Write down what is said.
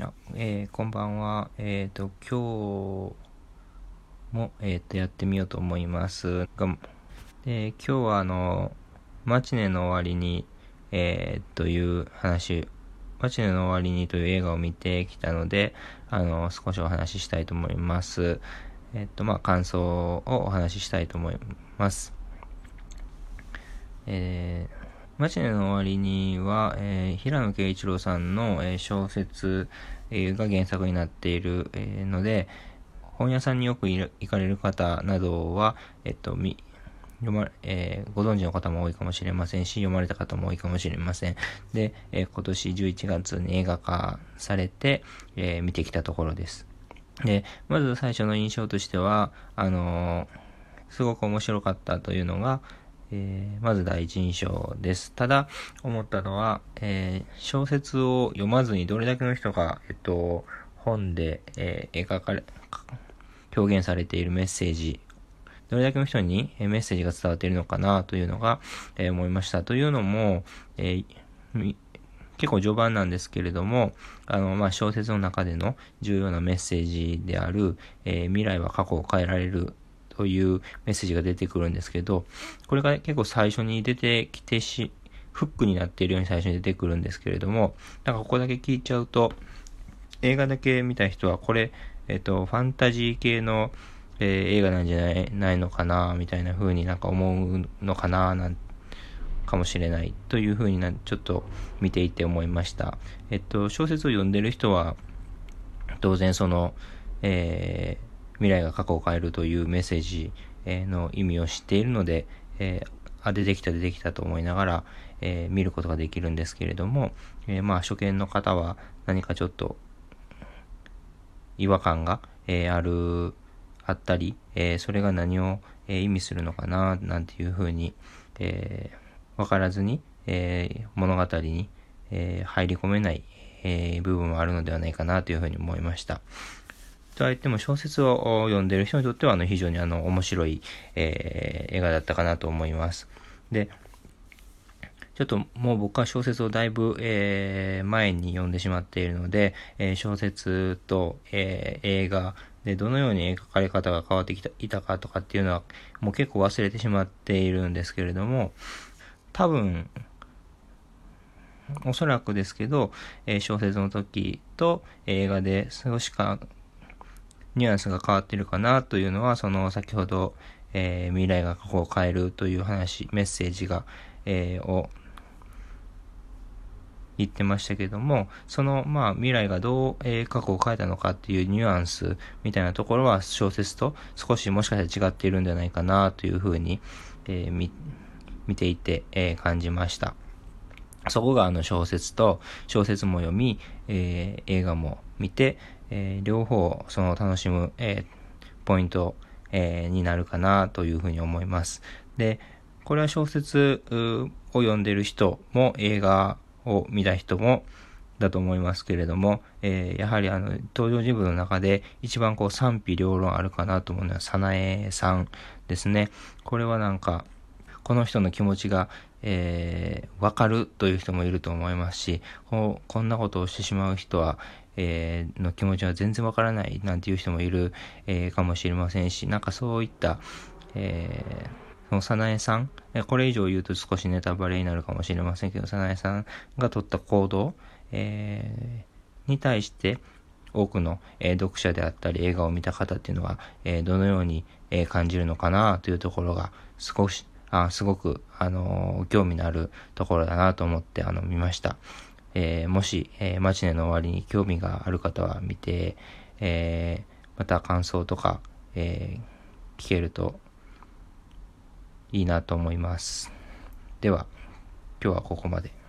あえー、こんばんは。えっ、ー、と、今日も、えっ、ー、と、やってみようと思いますが、で今日はあの、マチネの終わりに、えー、という話、マチネの終わりにという映画を見てきたので、あの、少しお話ししたいと思います。えっ、と、まあ、感想をお話ししたいと思います。えーマチネの終わりには、えー、平野啓一郎さんの、えー、小説、えー、が原作になっている、えー、ので、本屋さんによく行かれる方などは、えっと、み、読ま、えー、ご存知の方も多いかもしれませんし、読まれた方も多いかもしれません。で、えー、今年11月に映画化されて、えー、見てきたところです。で、まず最初の印象としては、あのすごく面白かったというのが、えー、まず第一印象です。ただ、思ったのは、えー、小説を読まずにどれだけの人が、えっと、本で、えー、描かれ、表現されているメッセージ、どれだけの人にメッセージが伝わっているのかなというのが、え思いました。というのも、え結構序盤なんですけれども、あの、まあ、小説の中での重要なメッセージである、え未来は過去を変えられるというメッセージが出てくるんですけど、これが結構最初に出てきてし、フックになっているように最初に出てくるんですけれども、なんかここだけ聞いちゃうと、映画だけ見た人はこれ、えっと、ファンタジー系の、えー、映画なんじゃないないのかな、みたいな風になんか思うのかな、なんかもしれないという風にな、ちょっと見ていて思いました。えっと、小説を読んでる人は、当然その、えー未来が過去を変えるというメッセージの意味を知っているので、えー、あ、出てきた出てきたと思いながら、えー、見ることができるんですけれども、えー、まあ初見の方は何かちょっと違和感が、えー、ある、あったり、え、それが何を、え、意味するのかな、なんていうふうに、え、わからずに、え、物語に、え、入り込めない、え、部分もあるのではないかなというふうに思いました。とは言っても小説を読んでる人にとってはあの非常にあの面白い、えー、映画だったかなと思います。で、ちょっともう僕は小説をだいぶ、えー、前に読んでしまっているので、えー、小説と、えー、映画でどのように描かれ方が変わってきたいたかとかっていうのはもう結構忘れてしまっているんですけれども、多分、おそらくですけど、え小説の時と映画で少しかニュアンスが変わってるかなというのは、その先ほど、えー、未来が過去を変えるという話、メッセージが、えー、を言ってましたけども、その、まあ、未来がどう、えー、過去を変えたのかっていうニュアンスみたいなところは小説と少しもしかしたら違っているんじゃないかなというふうに、えー、見、ていて、えー、感じました。そこがあの小説と小説も読み、えー、映画も見て、えー、両方その楽しむ、えー、ポイント、えー、になるかなというふうに思います。で、これは小説を読んでる人も映画を見た人もだと思いますけれども、えー、やはりあの登場人物の中で一番こう賛否両論あるかなと思うのは早苗さんですね。これはなんかこの人の気持ちが、えー、わかるという人もいると思いますし、ここんなことをしてしまう人は、えー、の気持ちは全然わからないなんていう人もいる、えー、かもしれませんし、なんかそういった、えー、その早苗さん、これ以上言うと少しネタバレになるかもしれませんけど、早苗さんが取った行動、えー、に対して、多くの、え、読者であったり映画を見た方っていうのは、え、どのように、え、感じるのかなというところが少し、あすごく、あの興味のあるところだなと思ってあの見ました。えー、もし、えー、マチネの終わりに興味がある方は見て、えー、また感想とか、えー、聞けるといいなと思います。では、今日はここまで。